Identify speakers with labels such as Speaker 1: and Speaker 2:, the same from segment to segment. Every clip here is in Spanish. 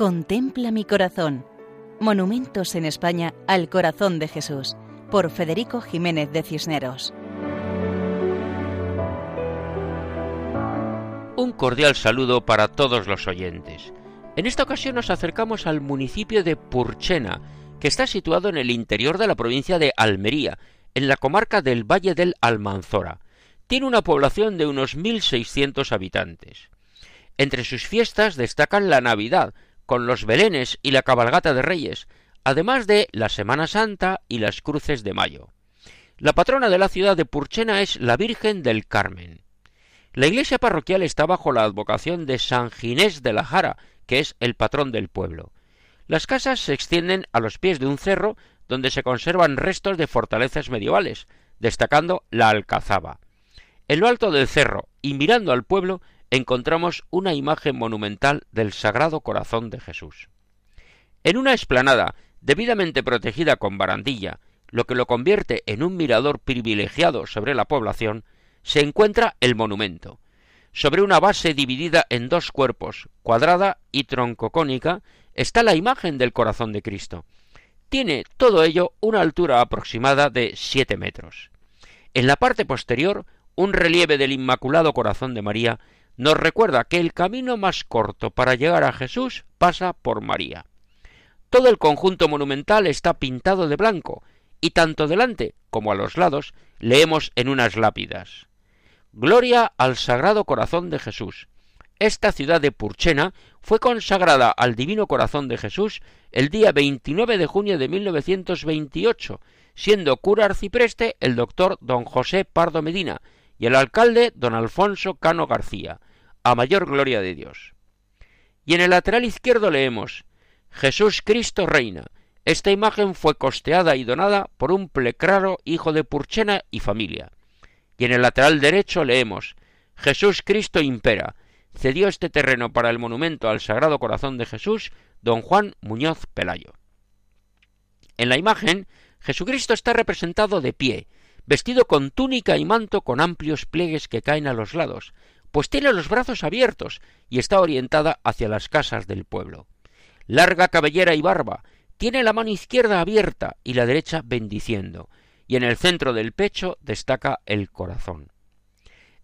Speaker 1: Contempla mi corazón. Monumentos en España al corazón de Jesús, por Federico Jiménez de Cisneros.
Speaker 2: Un cordial saludo para todos los oyentes. En esta ocasión nos acercamos al municipio de Purchena, que está situado en el interior de la provincia de Almería, en la comarca del Valle del Almanzora. Tiene una población de unos 1.600 habitantes. Entre sus fiestas destacan la Navidad, con los belenes y la cabalgata de reyes, además de la Semana Santa y las cruces de mayo. La patrona de la ciudad de Purchena es la Virgen del Carmen. La iglesia parroquial está bajo la advocación de San Ginés de la Jara, que es el patrón del pueblo. Las casas se extienden a los pies de un cerro donde se conservan restos de fortalezas medievales, destacando la Alcazaba. En lo alto del cerro y mirando al pueblo encontramos una imagen monumental del Sagrado Corazón de Jesús. En una explanada debidamente protegida con barandilla, lo que lo convierte en un mirador privilegiado sobre la población, se encuentra el monumento. Sobre una base dividida en dos cuerpos, cuadrada y troncocónica, está la imagen del corazón de Cristo. Tiene todo ello una altura aproximada de siete metros. En la parte posterior, un relieve del Inmaculado Corazón de María nos recuerda que el camino más corto para llegar a Jesús pasa por María. Todo el conjunto monumental está pintado de blanco, y tanto delante como a los lados leemos en unas lápidas Gloria al Sagrado Corazón de Jesús. Esta ciudad de Purchena fue consagrada al Divino Corazón de Jesús el día 29 de junio de 1928, siendo cura arcipreste el doctor don José Pardo Medina y el alcalde don Alfonso Cano García a mayor gloria de Dios. Y en el lateral izquierdo leemos Jesús Cristo reina. Esta imagen fue costeada y donada por un plecraro hijo de Purchena y familia. Y en el lateral derecho leemos Jesús Cristo impera. Cedió este terreno para el monumento al Sagrado Corazón de Jesús don Juan Muñoz Pelayo. En la imagen, Jesucristo está representado de pie, vestido con túnica y manto con amplios pliegues que caen a los lados, pues tiene los brazos abiertos y está orientada hacia las casas del pueblo. Larga cabellera y barba, tiene la mano izquierda abierta y la derecha bendiciendo, y en el centro del pecho destaca el corazón.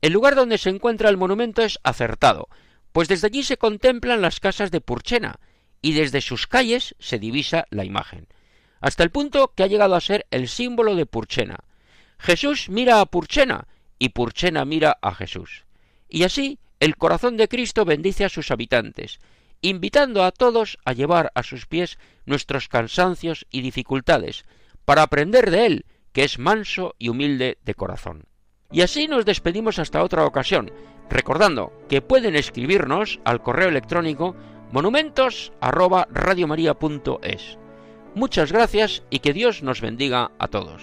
Speaker 2: El lugar donde se encuentra el monumento es acertado, pues desde allí se contemplan las casas de Purchena, y desde sus calles se divisa la imagen, hasta el punto que ha llegado a ser el símbolo de Purchena. Jesús mira a Purchena y Purchena mira a Jesús. Y así el corazón de Cristo bendice a sus habitantes, invitando a todos a llevar a sus pies nuestros cansancios y dificultades, para aprender de Él, que es manso y humilde de corazón. Y así nos despedimos hasta otra ocasión, recordando que pueden escribirnos al correo electrónico monumentos@radiomaria.es. Muchas gracias y que Dios nos bendiga a todos.